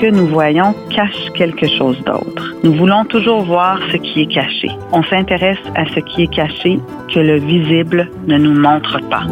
Que nous voyons cache quelque chose d'autre. Nous voulons toujours voir ce qui est caché. On s'intéresse à ce qui est caché que le visible ne nous montre pas.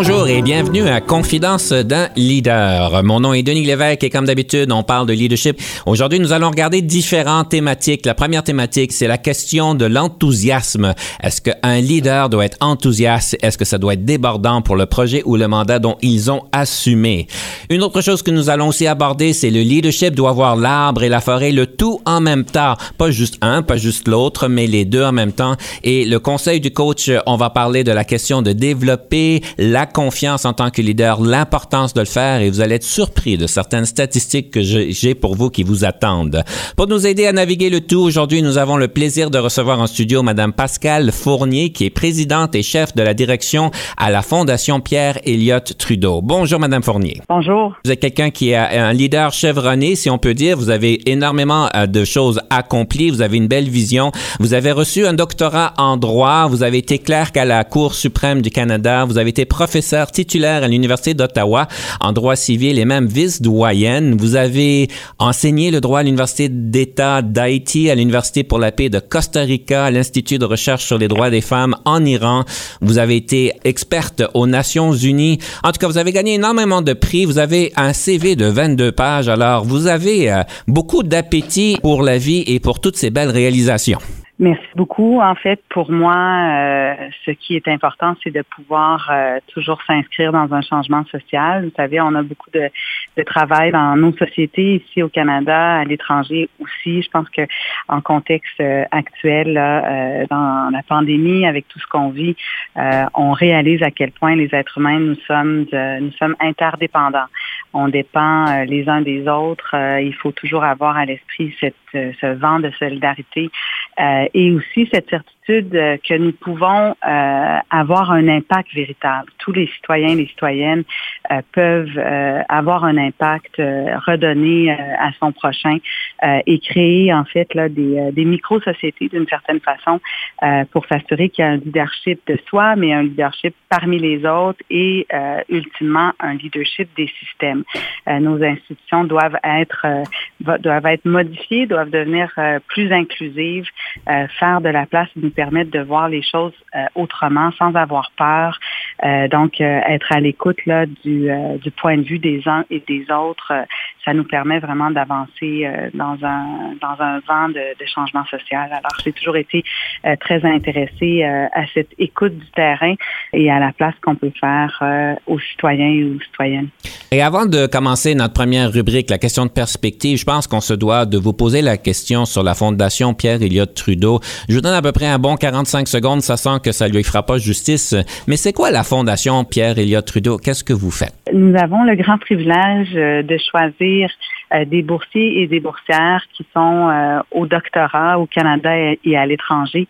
Bonjour et bienvenue à Confidence d'un leader. Mon nom est Denis Lévesque et comme d'habitude, on parle de leadership. Aujourd'hui, nous allons regarder différentes thématiques. La première thématique, c'est la question de l'enthousiasme. Est-ce qu'un leader doit être enthousiaste? Est-ce que ça doit être débordant pour le projet ou le mandat dont ils ont assumé? Une autre chose que nous allons aussi aborder, c'est le leadership doit voir l'arbre et la forêt, le tout en même temps. Pas juste un, pas juste l'autre, mais les deux en même temps. Et le conseil du coach, on va parler de la question de développer la confiance en tant que leader, l'importance de le faire et vous allez être surpris de certaines statistiques que j'ai pour vous qui vous attendent. Pour nous aider à naviguer le tout, aujourd'hui, nous avons le plaisir de recevoir en studio Madame Pascale Fournier, qui est présidente et chef de la direction à la Fondation Pierre Elliott Trudeau. Bonjour, Madame Fournier. Bonjour. Vous êtes quelqu'un qui est un leader chevronné, si on peut dire. Vous avez énormément euh, de choses accomplies. Vous avez une belle vision. Vous avez reçu un doctorat en droit. Vous avez été clerc à la Cour suprême du Canada. Vous avez été professeur professeur titulaire à l'Université d'Ottawa en droit civil et même vice-doyenne. Vous avez enseigné le droit à l'Université d'État d'Haïti, à l'Université pour la paix de Costa Rica, à l'Institut de recherche sur les droits des femmes en Iran. Vous avez été experte aux Nations Unies. En tout cas, vous avez gagné énormément de prix. Vous avez un CV de 22 pages. Alors, vous avez euh, beaucoup d'appétit pour la vie et pour toutes ces belles réalisations. Merci beaucoup. En fait, pour moi, euh, ce qui est important, c'est de pouvoir euh, toujours s'inscrire dans un changement social. Vous savez, on a beaucoup de, de, travail dans nos sociétés ici au Canada, à l'étranger aussi. Je pense que en contexte euh, actuel, là, dans la pandémie, avec tout ce qu'on vit, on réalise à quel point les êtres humains nous sommes nous sommes interdépendants. On dépend les uns des autres. il faut toujours avoir à l'esprit cette ce vent de solidarité et aussi cette certitude euh, que nous pouvons euh, avoir un impact véritable. Tous les citoyens et les citoyennes euh, peuvent avoir un impact, redonner à son prochain et créer en fait des, des micro-sociétés d'une certaine façon pour s'assurer qu'il y a un leadership de soi, mais un leadership parmi les autres et ultimement un leadership des systèmes. nos institutions doivent être doivent être modifiées, doivent devenir plus inclusives, faire de la place nous permettre de voir les choses euh, autrement, sans avoir peur. Euh, donc, euh, être à l'écoute là du, du point de vue des uns et des autres, ça nous permet vraiment d'avancer dans un dans un vent de, de changement social. Alors, j'ai toujours été très intéressée à cette écoute du terrain et à la place qu'on peut faire aux citoyens et aux citoyennes. Et avant de commencer notre première rubrique, la question de perspective, je pense qu'on se doit de vous poser la question sur la Fondation Pierre Elliott Trudeau. Je vous donne à peu près un bon 45 secondes, ça sent que ça lui fera pas justice. Mais c'est quoi la Fondation Pierre Elliott Trudeau? Qu'est-ce que vous faites? Nous avons le grand privilège euh, de choisir euh, des boursiers et des boursières qui sont euh, au doctorat au Canada et à l'étranger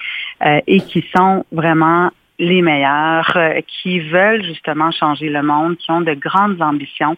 et qui sont vraiment les meilleurs, qui veulent justement changer le monde, qui ont de grandes ambitions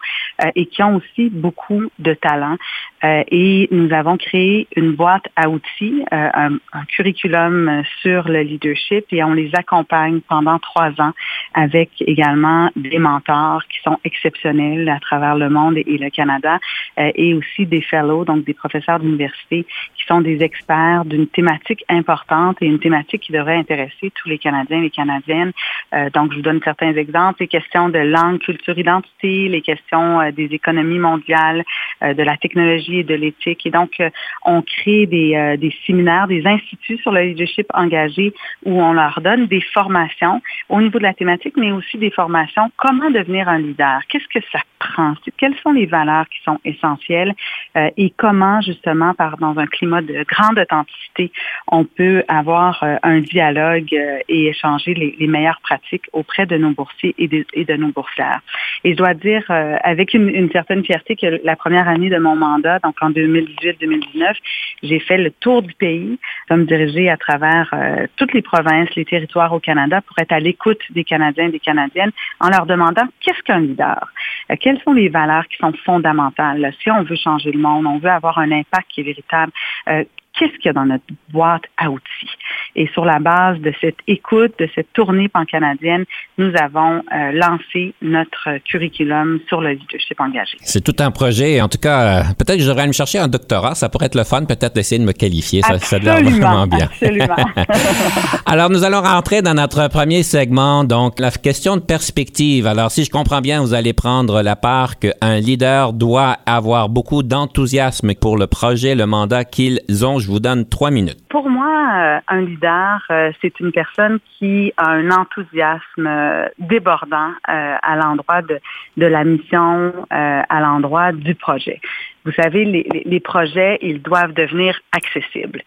et qui ont aussi beaucoup de talent. Euh, et nous avons créé une boîte à outils, un, un, curriculum sur le leadership et on les accompagne pendant trois ans avec également des mentors qui sont exceptionnels à travers le monde et, le Canada et aussi des fellows, donc des professeurs d'université qui sont des experts d'une thématique importante et une thématique qui devrait intéresser tous les Canadiens et les Canadiens euh, donc, je vous donne certains exemples. Les questions de langue, culture, identité, les questions euh, des économies mondiales, euh, de la technologie et de l'éthique. Et donc, on crée des, des séminaires, des instituts sur le leadership engagé où on leur donne des formations au niveau de la thématique, mais aussi des formations comment devenir un leader. Qu'est-ce que ça prend? quelles sont les valeurs qui sont essentielles? Euh, et comment justement, par dans un climat de grande authenticité, on peut avoir euh, un dialogue euh, et échanger les, meilleures pratiques auprès de nos boursiers et de, nos boursières. Et je dois dire avec une, certaine fierté que la première année de mon mandat, donc en 2018-2019, j'ai fait le tour du pays, comme dirigé à travers toutes les provinces, les territoires au Canada pour être à l'écoute des Canadiens et des Canadiennes en leur demandant qu'est-ce qu'un leader? Euh, quelles sont les valeurs qui sont fondamentales? Si on veut changer le monde, on veut avoir un impact qui est véritable, euh, qu'est-ce qu'il y a dans notre boîte à outils. Et sur la base de cette écoute, de cette tournée pan-canadienne, nous avons euh, lancé notre curriculum sur le leadership engagé. C'est tout un projet. En tout cas, euh, peut-être que je devrais me chercher un doctorat. Ça pourrait être le fun, peut-être d'essayer de me qualifier. Ça, ça vraiment bien. Absolument. Alors, nous allons rentrer dans notre premier segment. Donc, la question de perspective. Alors, si je comprends bien, vous allez prendre la part qu'un leader doit avoir beaucoup d'enthousiasme pour le projet, le mandat qu'ils ont je vous donne trois minutes. Pour moi, euh, un leader, euh, c'est une personne qui a un enthousiasme euh, débordant à l'endroit de, la mission, à l'endroit du projet. Vous savez, les, projets, ils doivent devenir accessibles.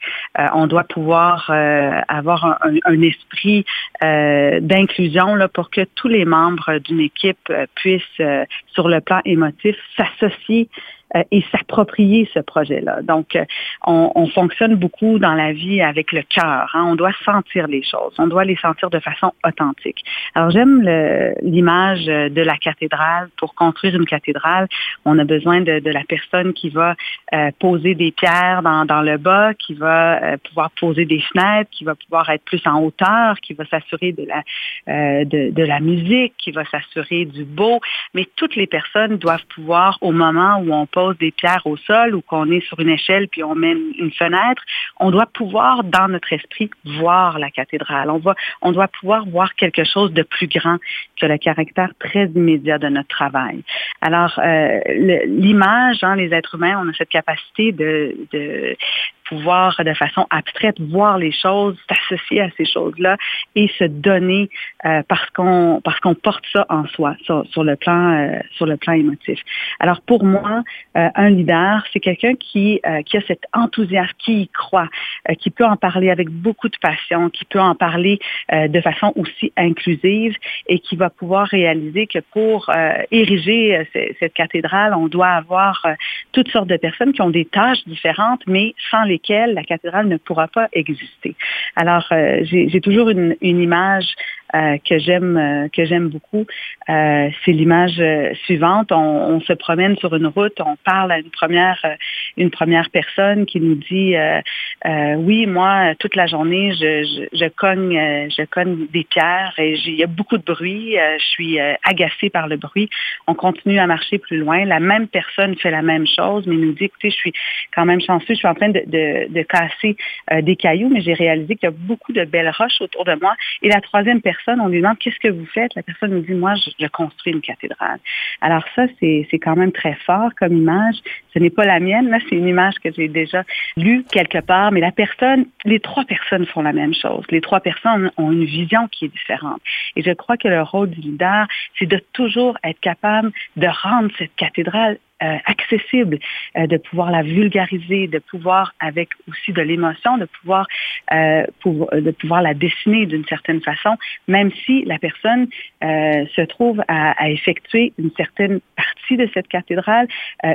on doit pouvoir avoir un, esprit d'inclusion pour que tous les membres d'une équipe puissent, sur le plan émotif, s'associer et s'approprier ce projet-là. Donc, euh, on, on, fonctionne beaucoup dans la vie avec le cœur. Hein. On doit sentir les choses. On doit les sentir de façon authentique. Alors, j'aime l'image de la cathédrale. Pour construire une cathédrale, on a besoin de, de la personne qui va euh, poser des pierres dans, dans, le bas, qui va euh, pouvoir poser des fenêtres, qui va pouvoir être plus en hauteur, qui va s'assurer de la de, de la musique, qui va s'assurer du beau. Mais toutes les personnes doivent pouvoir, au moment où on pose des pierres au sol ou qu'on est sur une échelle puis on met une fenêtre, on doit pouvoir, dans notre esprit, voir la cathédrale. On, on doit pouvoir voir quelque chose de plus grand que le caractère très immédiat de notre travail. Alors, euh, l'image, hein, les êtres humains, on a cette capacité de pouvoir de façon abstraite voir les choses, s'associer à ces choses-là et se donner euh, parce qu'on parce qu'on porte ça en soi sur, sur le plan euh, sur le plan émotif. Alors pour moi, euh, un leader, c'est quelqu'un qui qui a cet enthousiasme, qui y croit, qui peut en parler avec beaucoup de passion, qui peut en parler de façon aussi inclusive et qui va pouvoir réaliser que pour ériger cette cathédrale, on doit avoir toutes sortes de personnes qui ont des tâches différentes, mais sans les la cathédrale ne pourra pas exister. Alors, euh, j'ai toujours une, une image euh, que j'aime euh, que j'aime beaucoup. Euh, c'est l'image suivante. On, se promène sur une route, on parle à une première une première personne qui nous dit oui moi toute la journée je, cogne je cogne des pierres et il y a beaucoup de bruit. je suis agacée par le bruit. On continue à marcher plus loin. La même personne fait la même chose, mais nous dit écoutez je suis quand même chanceux. Je suis en train de, de, de casser des cailloux, mais j'ai réalisé qu'il y a beaucoup de belles roches autour de moi. Et la troisième personne on lui demande qu'est-ce que vous faites? La personne nous dit, moi, je, construis une cathédrale. Alors ça, c'est quand même très fort comme image. Ce n'est pas la mienne, là, c'est une image que j'ai déjà lue quelque part, mais la personne, les trois personnes font la même chose. Les trois personnes ont une vision qui est différente. Et je crois que le rôle du leader, c'est de toujours être capable de rendre cette cathédrale euh, accessible, euh, de pouvoir la vulgariser, de pouvoir avec aussi de l'émotion, de pouvoir euh, pour, de pouvoir la dessiner d'une certaine façon, même si la personne se trouve à, à, effectuer une certaine partie de cette cathédrale,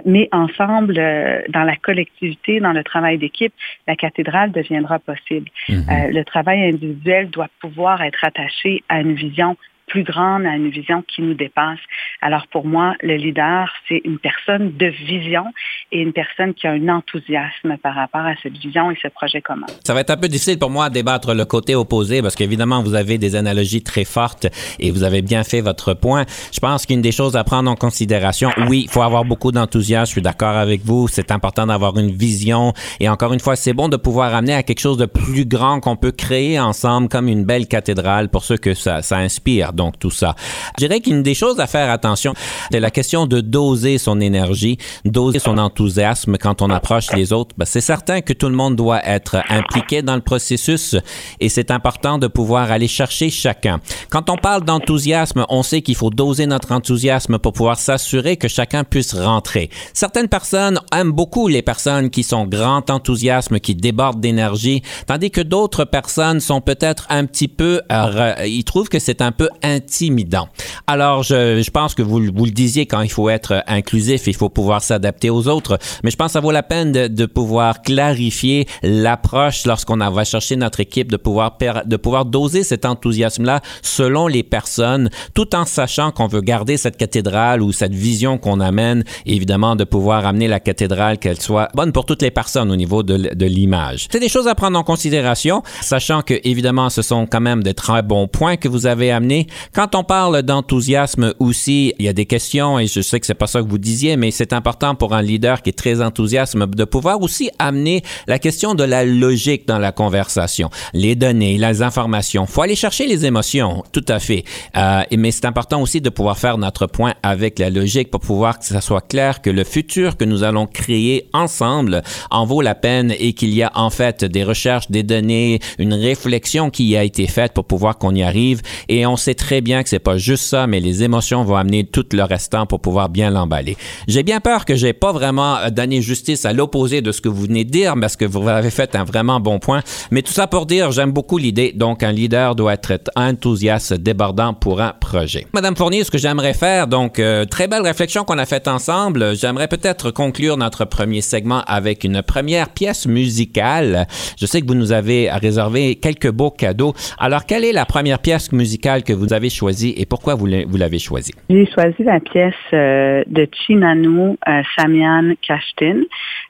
mais ensemble dans la collectivité, dans le travail d'équipe, la cathédrale deviendra possible. Mm-hmm. le travail individuel doit pouvoir être attaché à une vision plus grande, à une vision qui nous dépasse. Alors pour moi, le leader, c'est une personne de vision et une personne qui a un enthousiasme par rapport à cette vision et ce projet commun. Ça va être un peu difficile pour moi de débattre le côté opposé parce qu'évidemment, vous avez des analogies très fortes et vous avez bien fait votre point. Je pense qu'une des choses à prendre en considération, oui, il faut avoir beaucoup d'enthousiasme, je suis d'accord avec vous, c'est important d'avoir une vision et encore une fois, c'est bon de pouvoir amener à quelque chose de plus grand qu'on peut créer ensemble comme une belle cathédrale pour ceux que ça inspire donc tout ça. Je dirais qu'une des choses à faire attention, c'est la question de doser son énergie, doser son enthousiasme quand on approche les autres. Ben, c'est certain que tout le monde doit être impliqué dans le processus et c'est important de pouvoir aller chercher chacun. Quand on parle d'enthousiasme, on sait qu'il faut doser notre enthousiasme pour pouvoir s'assurer que chacun puisse rentrer. Certaines personnes aiment beaucoup les personnes qui sont grand enthousiasme, qui débordent d'énergie, tandis que d'autres personnes sont peut-être un petit peu, euh, ils trouvent que c'est un peu intimidant. Alors, je, je pense que vous, vous, le disiez, quand il faut être inclusif, il faut pouvoir s'adapter aux autres, mais je pense que ça vaut la peine de, de pouvoir clarifier l'approche lorsqu'on va chercher notre équipe, de pouvoir, de pouvoir doser cet enthousiasme-là selon les personnes, tout en sachant qu'on veut garder cette cathédrale ou cette vision qu'on amène, évidemment, de pouvoir amener la cathédrale qu'elle soit bonne pour toutes les personnes au niveau de, de l'image. C'est des choses à prendre en considération, sachant que, évidemment, ce sont quand même de très bons points que vous avez amenés. Quand on parle d'enthousiasme aussi, il y a des questions, et je sais que c'est pas ça que vous disiez, mais c'est important pour un leader qui est très enthousiaste de pouvoir aussi amener la question de la logique dans la conversation, les données, les informations. Faut aller chercher les émotions, tout à fait. Euh, mais c'est important aussi de pouvoir faire notre point avec la logique pour pouvoir que ça soit clair que le futur que nous allons créer ensemble en vaut la peine et qu'il y a en fait des recherches, des données, une réflexion qui a été faite pour pouvoir qu'on y arrive. Et on sait très bien que c'est pas juste ça, mais les émotions vont amener tout le restant pour pouvoir bien l'emballer. J'ai bien peur que j'ai pas vraiment euh, donné justice à l'opposé de ce que vous venez de dire parce que vous avez fait un vraiment bon point. Mais tout ça pour dire, j'aime beaucoup l'idée. Donc, un leader doit être enthousiaste, débordant pour un projet. Madame Fournier, ce que j'aimerais faire, donc, euh, très belle réflexion qu'on a faite ensemble. J'aimerais peut-être conclure notre premier segment avec une première pièce musicale. Je sais que vous nous avez réservé quelques beaux cadeaux. Alors, quelle est la première pièce musicale que vous avez choisie et pourquoi vous l'avez choisie? J'ai choisi la pièce euh, de Chinanu euh, Samian Kashtin.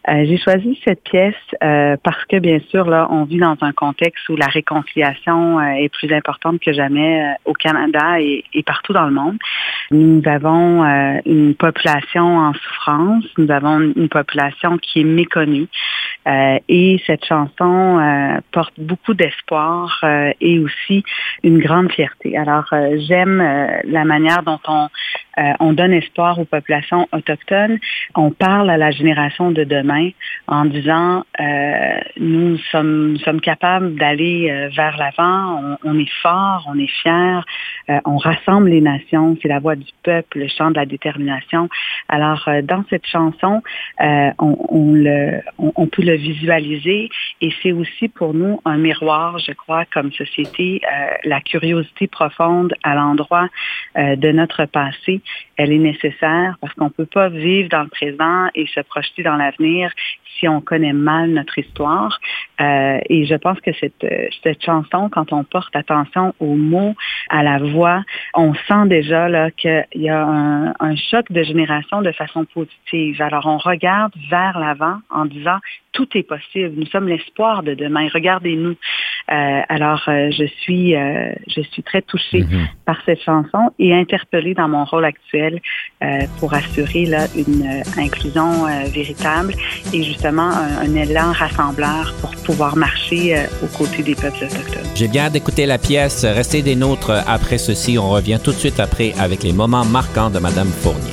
Euh, j'ai choisi cette pièce euh, parce que, bien sûr, là, on vit dans un contexte où la réconciliation est plus importante que jamais au Canada et, et, partout dans le monde. Nous avons une population en souffrance, nous avons une population qui est méconnue et cette chanson porte beaucoup d'espoir et aussi une grande fierté. Alors, j'aime la manière dont on euh, on donne espoir aux populations autochtones. On parle à la génération de demain en disant euh, nous sommes capables d'aller euh, vers l'avant. On, est fort, on est fier. on rassemble les nations. C'est la voix du peuple, le chant de la détermination. Alors dans cette chanson, on, peut le visualiser et c'est aussi pour nous un miroir, je crois, comme société, la curiosité profonde à l'endroit de notre passé elle est nécessaire parce qu'on ne peut pas vivre dans le présent et se projeter dans l'avenir si on connaît mal notre histoire. Euh, et je pense que cette, cette chanson, quand on porte attention aux mots, à la voix, on sent déjà là qu'il y a un, un choc de génération de façon positive. Alors on regarde vers l'avant en disant tout est possible. Nous sommes l'espoir de demain. Regardez-nous. Euh, alors, euh, je suis, euh, je suis très touchée mm-hmm. par cette chanson et interpellée dans mon rôle actuel euh, pour assurer là une euh, inclusion véritable et justement un, un, élan rassembleur pour pouvoir marcher aux côtés des peuples autochtones. J'ai bien d'écouter la pièce. Restez des nôtres après ceci. On revient tout de suite après avec les moments marquants de Madame Fournier.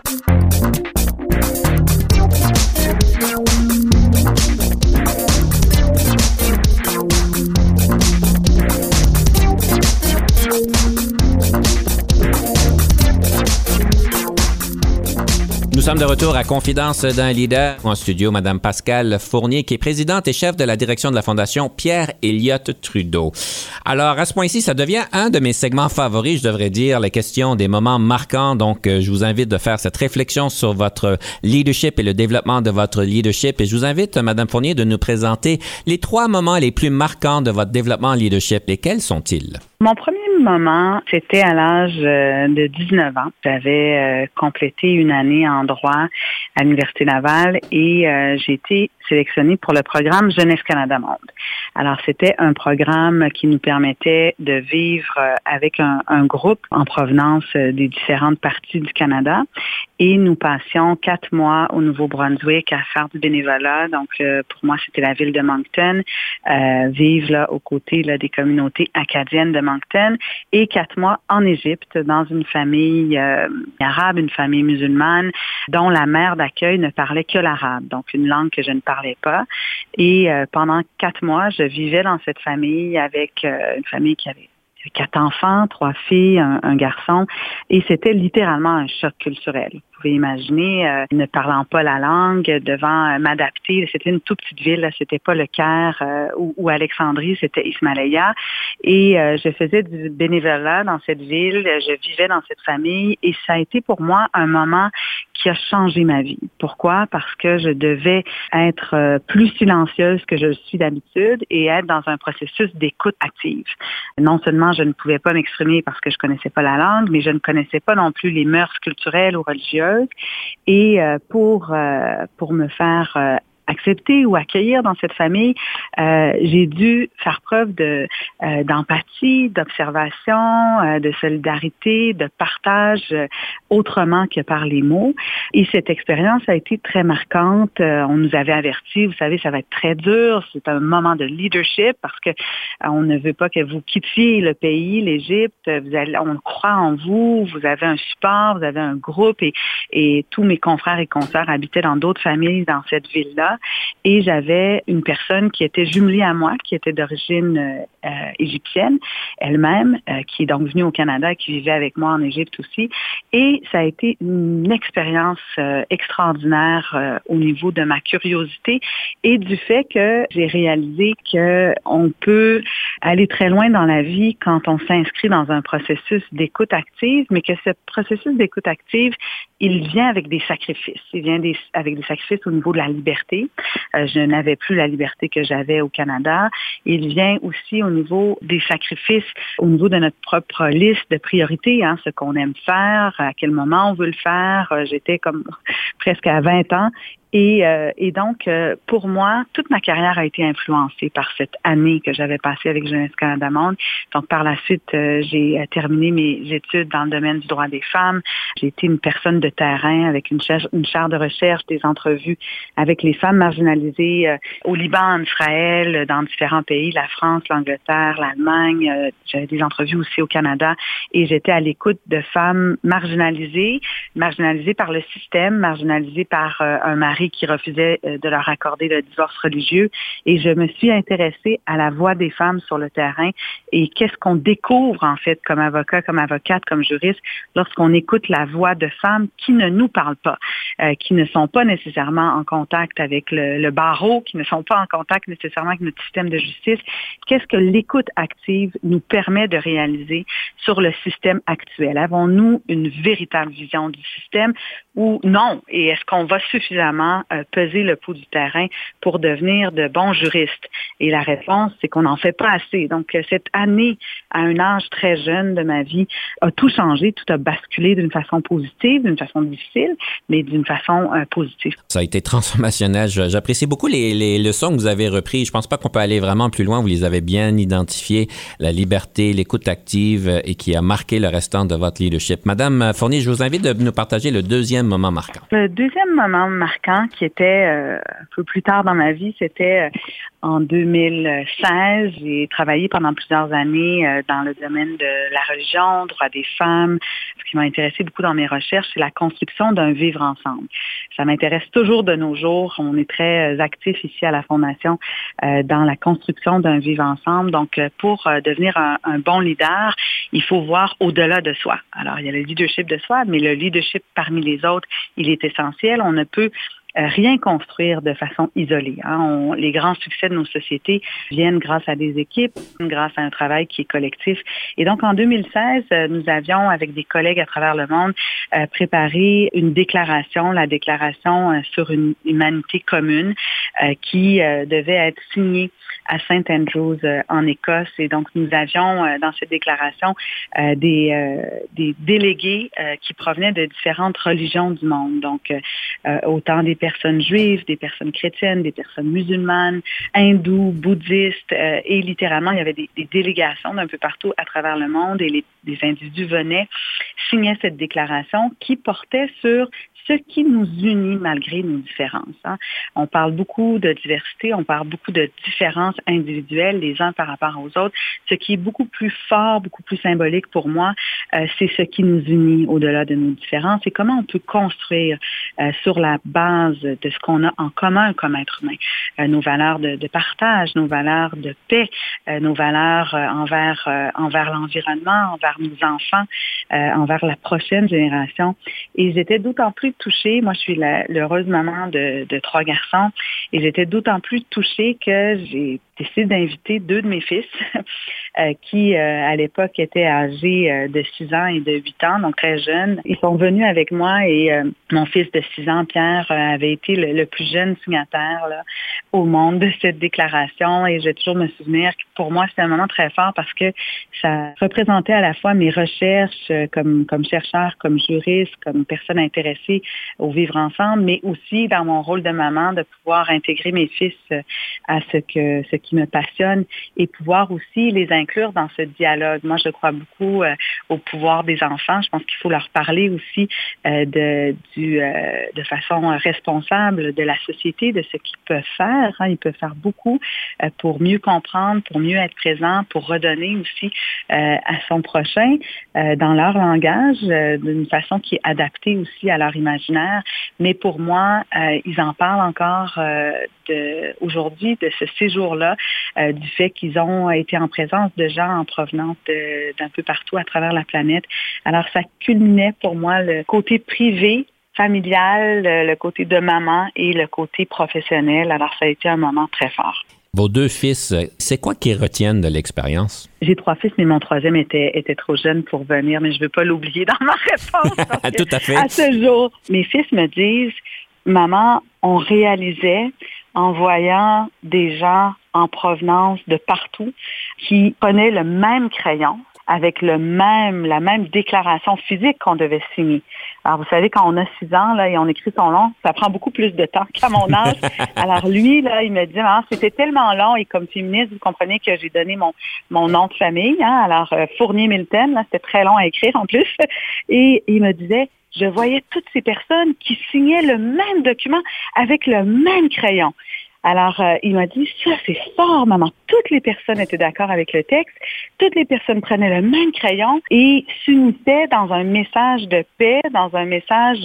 Nous sommes de retour à Confidence d'un leader en studio, Madame Pascale Fournier, qui est présidente et chef de la direction de la Fondation Pierre Elliott Trudeau. Alors, à ce point-ci, ça devient un de mes segments favoris, je devrais dire, la question des moments marquants. Donc, euh, je vous invite de faire cette réflexion sur votre leadership et le développement de votre leadership. Et je vous invite, Madame Fournier, de nous présenter les trois moments les plus marquants de votre développement en leadership. Lesquels sont-ils? Mon premier moment, c'était à l'âge euh, de 19 ans. J'avais euh, complété une année en droit à l'Université Laval et euh, j'ai été sélectionnée pour le programme Jeunesse Canada Monde. Alors, c'était un programme qui nous permettait de vivre avec un, un groupe en provenance des différentes parties du Canada et nous passions quatre mois au Nouveau-Brunswick à faire du bénévolat. Donc, pour moi, c'était la ville de Moncton, vivre là, aux côtés là, des communautés acadiennes de Moncton et quatre mois en Égypte dans une famille euh, arabe, une famille musulmane dont la mère d'accueil ne parlait que l'arabe, donc une langue que je ne parlais pas. Et euh, pendant quatre mois, vivais dans cette famille avec euh, une famille qui avait quatre enfants, trois filles, un garçon, et c'était littéralement un choc culturel pouvez imaginer, euh, ne parlant pas la langue, devant euh, m'adapter. C'était une toute petite ville, c'était pas le Caire euh, ou, Alexandrie, c'était Ismaïlia. Et je faisais du bénévolat dans cette ville, je vivais dans cette famille et ça a été pour moi un moment qui a changé ma vie. Pourquoi? Parce que je devais être plus silencieuse que je suis d'habitude et être dans un processus d'écoute active. Non seulement je ne pouvais pas m'exprimer parce que je connaissais pas la langue, mais je ne connaissais pas non plus les mœurs culturelles ou religieuses et euh, pour, euh, pour me faire euh, accepter ou accueillir dans cette famille, euh, j'ai dû faire preuve euh, d'empathie, d'observation, euh, de solidarité, de partage autrement que par les mots. Et cette expérience a été très marquante. on nous avait averti, vous savez, ça va être très dur. C'est un moment de leadership parce que on ne veut pas que vous quittiez le pays, l'Égypte. On croit en vous. Vous avez un support, vous avez un groupe et, et tous mes confrères et consoeurs habitaient dans d'autres familles dans cette ville-là. Et j'avais une personne qui était jumelée à moi, qui était d'origine euh, euh, égyptienne elle-même, euh, qui est donc venue au Canada, qui vivait avec moi en Égypte aussi. Et ça a été une expérience extraordinaire au niveau de ma curiosité et du fait que j'ai réalisé qu'on peut aller très loin dans la vie quand on s'inscrit dans un processus d'écoute active, mais que ce processus d'écoute active, il vient avec des sacrifices. Il vient avec des sacrifices au niveau de la liberté, euh, je n'avais plus la liberté que j'avais au Canada. Il vient aussi au niveau des sacrifices, au niveau de notre propre liste de priorités, hein, ce qu'on aime faire, à quel moment on veut le faire. Euh, j'étais comme presque à 20 ans et, euh, et, donc, euh, pour moi, toute ma carrière a été influencée par cette année que j'avais passée avec Jeunesse Canada Monde. Donc, par la suite, euh, j'ai terminé mes études dans le domaine du droit des femmes. J'ai été une personne de terrain avec une chaire, une chaire de recherche, des entrevues avec les femmes marginalisées au Liban, en Israël, dans différents pays, la France, l'Angleterre, l'Allemagne. J'avais des entrevues aussi au Canada et j'étais à l'écoute de femmes marginalisées, marginalisées par le système, marginalisées par un mari qui refusait euh, de leur accorder le divorce religieux. Et je me suis intéressée à la voix des femmes sur le terrain et qu'est-ce qu'on découvre en fait comme avocat, comme avocate, comme juriste lorsqu'on écoute la voix de femmes qui ne nous parlent pas, euh, qui ne sont pas nécessairement en contact avec le, barreau, qui ne sont pas en contact nécessairement avec notre système de justice. Qu'est-ce que l'écoute active nous permet de réaliser sur le système actuel? Avons-nous une véritable vision du système ou non? Et est-ce qu'on va suffisamment euh, peser le pouls du terrain pour devenir de bons juristes? Et la réponse, c'est qu'on n'en fait pas assez. Donc, euh, cette année, à un âge très jeune de ma vie, a tout changé, tout a basculé d'une façon positive, d'une façon difficile, mais d'une façon euh, positive. Ça a été transformationnel. J'apprécie beaucoup les, leçons que vous avez reprises. Je pense pas qu'on peut aller vraiment plus loin. Vous les avez bien identifiées. La liberté, l'écoute active et qui a marqué le restant de votre leadership. Madame Fournier, je vous invite de nous partager le deuxième moment marquant. Le deuxième moment marquant, qui était un peu plus tard dans ma vie, c'était en 2016. J'ai travaillé pendant plusieurs années dans le domaine de la religion, droit des femmes. Ce qui m'a intéressé beaucoup dans mes recherches, c'est la construction d'un vivre ensemble. Ça m'intéresse toujours de nos jours. On est très actifs ici à la Fondation dans la construction d'un vivre ensemble. Donc, pour devenir un, un bon leader, il faut voir au-delà de soi. Alors, il y a le leadership de soi, mais le leadership parmi les autres, il est essentiel. On ne peut euh, rien construire de façon isolée. Hein. les grands succès de nos sociétés viennent grâce à des équipes, grâce à un travail qui est collectif. Et donc, en 2016, euh, nous avions, avec des collègues à travers le monde, euh, préparé une déclaration, la déclaration sur une humanité commune, qui devait être signée à St. Andrews en Écosse. Et donc, nous avions dans cette déclaration des, des délégués qui provenaient de différentes religions du monde. Donc, autant des personnes juives, des personnes chrétiennes, des personnes musulmanes, hindous, bouddhistes, euh, et littéralement, il y avait des, délégations d'un peu partout à travers le monde et les, les individus venaient signer cette déclaration qui portait sur ce qui nous unit malgré nos différences. Hein. On parle beaucoup de diversité, on parle beaucoup de différences individuelles les uns par rapport aux autres. Ce qui est beaucoup plus fort, beaucoup plus symbolique pour moi, euh, c'est ce qui nous unit au-delà de nos différences et comment on peut construire euh, sur la base de ce qu'on a en commun comme être humain, euh, nos valeurs de, de, partage, nos valeurs de paix, nos valeurs envers envers l'environnement, envers nos enfants, envers la prochaine génération. Et j'étais d'autant plus touchée. Moi, je suis l'heureuse maman de, trois garçons et j'étais d'autant plus touchée que j'ai décidé d'inviter deux de mes fils euh, qui, euh, à l'époque, étaient âgés euh, de 6 ans et de 8 ans, donc très jeunes. Ils sont venus avec moi et mon fils de 6 ans, Pierre, avait été le, plus jeune signataire là, au monde de cette déclaration et je vais toujours me souvenir que pour moi, c'était un moment très fort parce que ça représentait à la fois mes recherches comme, comme chercheur, comme juriste, comme personne intéressée au vivre ensemble, mais aussi dans mon rôle de maman de pouvoir intégrer mes fils à ce que ce qui me passionne et pouvoir aussi les inclure dans ce dialogue. Moi, je crois beaucoup euh, au pouvoir des enfants. Je pense qu'il faut leur parler aussi euh, de, du, euh, de façon responsable de la société, de ce qu'ils peuvent faire. Hein. Ils peuvent faire beaucoup pour mieux comprendre, pour mieux être présent, pour redonner aussi à son prochain dans leur langage d'une façon qui est adaptée aussi à leur imaginaire. Mais pour moi, ils en parlent encore aujourd'hui de ce séjour-là euh, du fait qu'ils ont été en présence de gens en provenance d'un peu partout à travers la planète. Alors, ça culminait pour moi le côté privé familial, le côté de maman et le côté professionnel. Alors, ça a été un moment très fort. Vos deux fils, c'est quoi qu'ils retiennent de l'expérience? J'ai trois fils, mais mon troisième était, était trop jeune pour venir, mais je ne veux pas l'oublier dans ma réponse. Tout à fait. À ce jour, mes fils me disent, maman, on réalisait en voyant des gens en provenance de partout qui prenaient le même crayon avec le même, la même déclaration physique qu'on devait signer. Alors, vous savez, quand on a six ans, là, et on écrit son nom, ça prend beaucoup plus de temps qu'à mon âge. Alors, lui, là, il me dit, ah, c'était tellement long, et comme féministe, vous comprenez que j'ai donné mon, mon nom de famille, hein, alors, euh, Fournier-Milton, là, c'était très long à écrire en plus. Et il me disait, je voyais toutes ces personnes qui signaient le même document avec le même crayon. Alors, euh, il m'a dit, ça, c'est fort, maman. Toutes les personnes étaient d'accord avec le texte. Toutes les personnes prenaient le même crayon et s'unissaient dans un message de paix, dans un message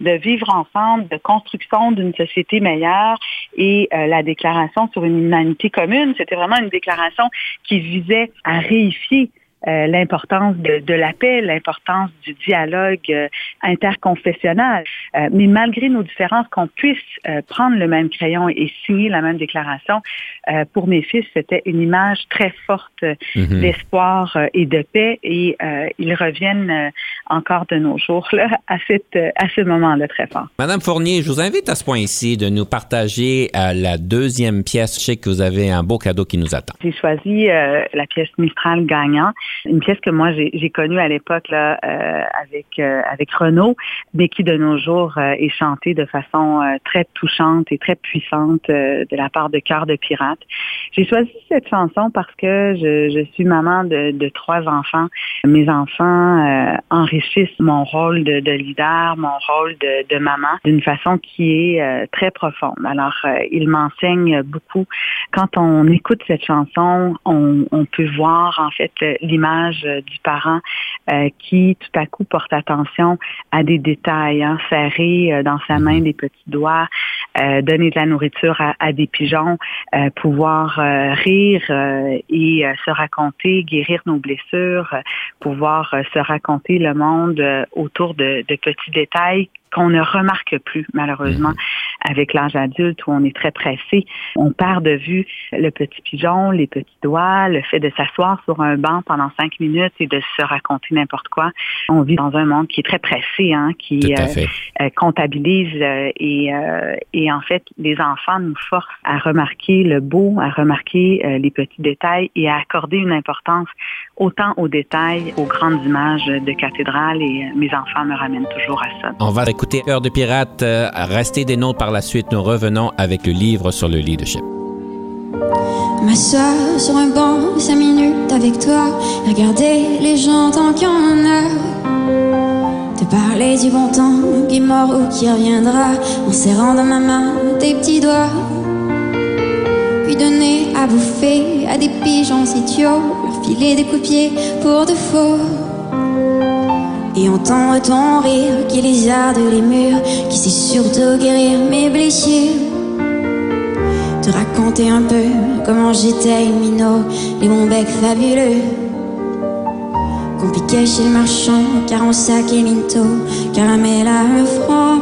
de vivre ensemble, de construction d'une société meilleure. Et euh, la déclaration sur une humanité commune, c'était vraiment une déclaration qui visait à réifier euh, l'importance de, de, la paix, l'importance du dialogue euh, interconfessionnel. Euh, mais malgré nos différences, qu'on puisse prendre le même crayon et signer la même déclaration, pour mes fils, c'était une image très forte mhm. d'espoir et de paix et ils reviennent encore de nos jours là, à, cette, à ce moment-là très fort. Madame Fournier, je vous invite à ce point-ci de nous partager la deuxième pièce. Je sais que vous avez un beau cadeau qui nous attend. J'ai choisi la pièce Mistral gagnant une pièce que moi j'ai connue à l'époque là avec avec Renaud, mais qui de nos jours est chantée de façon très touchante et très puissante de la part de Cœur de Pirate. J'ai choisi cette chanson parce que je, je suis maman de, de, trois enfants. Mes enfants enrichissent mon rôle de, de leader, mon rôle de, de maman d'une façon qui est très profonde. Alors, ils m'enseignent beaucoup. Quand on écoute cette chanson, on, on peut voir en fait l'image du parent euh, qui tout à coup porte attention à des détails, hein, serrer euh, dans sa main mhm. des petits doigts, euh, donner de la nourriture à, à des pigeons, pouvoir rire et se raconter, guérir nos blessures, pouvoir se raconter le monde autour de, de petits détails qu'on ne remarque plus, malheureusement, mhm. avec l'âge adulte où on est très pressé. On perd de vue le petit pigeon, les petits doigts, le fait de s'asseoir sur un banc pendant cinq minutes et de se raconter n'importe quoi. On vit dans un monde qui est très pressé, hein, qui euh, euh, comptabilise euh, et, et en fait, les enfants nous forcent à remarquer le beau, à remarquer les petits détails et à accorder une importance autant aux détails, aux grandes images de cathédrale et mes enfants me ramènent toujours à ça. On va écouter Heure de pirate. restez des notes par la suite. Nous revenons avec le livre sur le leadership. Ma soeur sur un banc, cinq minutes avec toi. Regarder les gens tant qu'il y en a. Te parler du bon temps qui est mort ou qui reviendra. En serrant dans ma main tes petits doigts. Puis donner à bouffer à des pigeons idiots. Leur filer des coups de pied pour de faux. Et entendre ton rire qui lézarde les murs. Qui sait surtout guérir mes blessures te raconter un peu comment j'étais une minot, les bons becs fabuleux. Compliqué chez le marchand, car on sac et linto, caramel à un franc.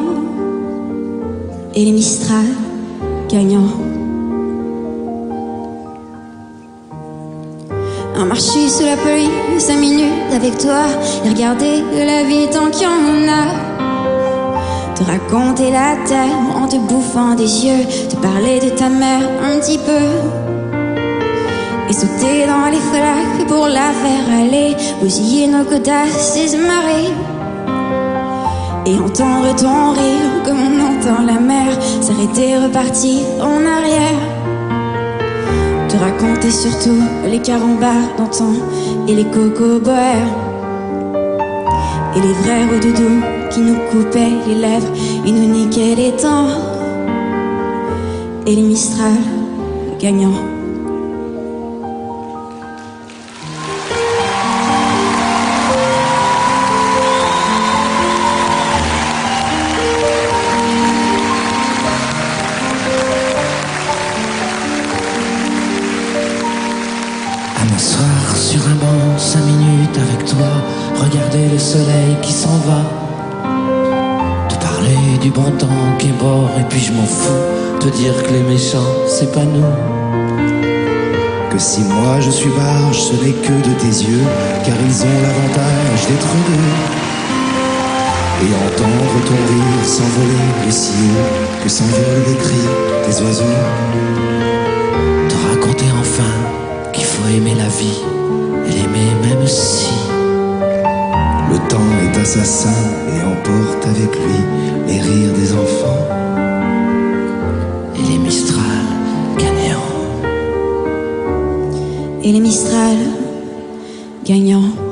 Et les Mistral gagnants. Un marché sous la pluie, cinq minutes avec toi, et regarder de la vie tant qu'il y en a te raconter la terre en te bouffant des yeux, te parler de ta mère un petit peu. Et sauter dans les flaques pour la faire aller, bousiller nos godasses et se marrer. Et entendre ton rire comme on entend la mer s'arrêter, repartir en arrière. Te raconter surtout les carambars d'antan et les cocos boers. Et les vrais redoudous qui nous coupait les lèvres et nous niquait les temps. Et les Mistral gagnants. S'envoler les cieux, que s'envolent les cris des oiseaux. Te raconter enfin qu'il faut aimer la vie, et l'aimer même si le temps est assassin et emporte avec lui les rires des enfants. Et les Mistral gagnants. Et les Mistral gagnants.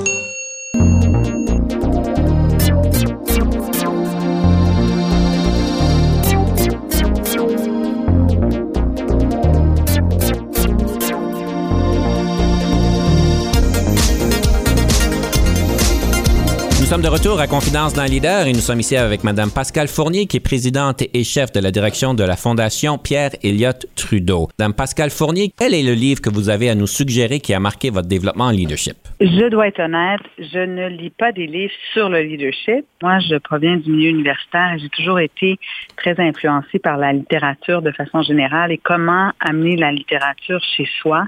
De retour à Confidence d'un leader et nous sommes ici avec Madame Pascale Fournier qui est présidente et chef de la direction de la Fondation Pierre Elliott Trudeau. Madame Pascale Fournier, quel est le livre que vous avez à nous suggérer qui a marqué votre développement en leadership? Je dois être honnête, je ne lis pas des livres sur le leadership. Moi, je proviens du milieu universitaire et j'ai toujours été très influencée par la littérature de façon générale et comment amener la littérature chez soi.